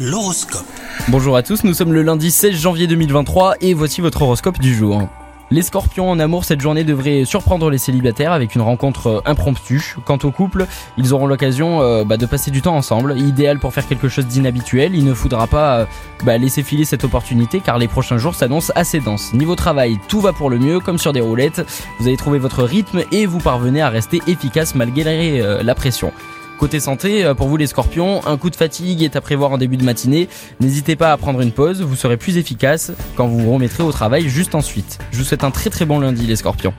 L'horoscope. Bonjour à tous, nous sommes le lundi 16 janvier 2023 et voici votre horoscope du jour. Les scorpions en amour, cette journée devrait surprendre les célibataires avec une rencontre euh, impromptue. Quant au couple, ils auront l'occasion euh, bah, de passer du temps ensemble, idéal pour faire quelque chose d'inhabituel. Il ne faudra pas euh, bah, laisser filer cette opportunité car les prochains jours s'annoncent assez denses. Niveau travail, tout va pour le mieux, comme sur des roulettes. Vous avez trouvé votre rythme et vous parvenez à rester efficace malgré la pression. Côté santé, euh, pour vous les scorpions, un coup de fatigue est à prévoir en début de matinée. N'hésitez pas à prendre une pause, vous serez plus efficace quand vous vous remettrez au travail juste ensuite. Je vous souhaite un très très bon lundi les scorpions.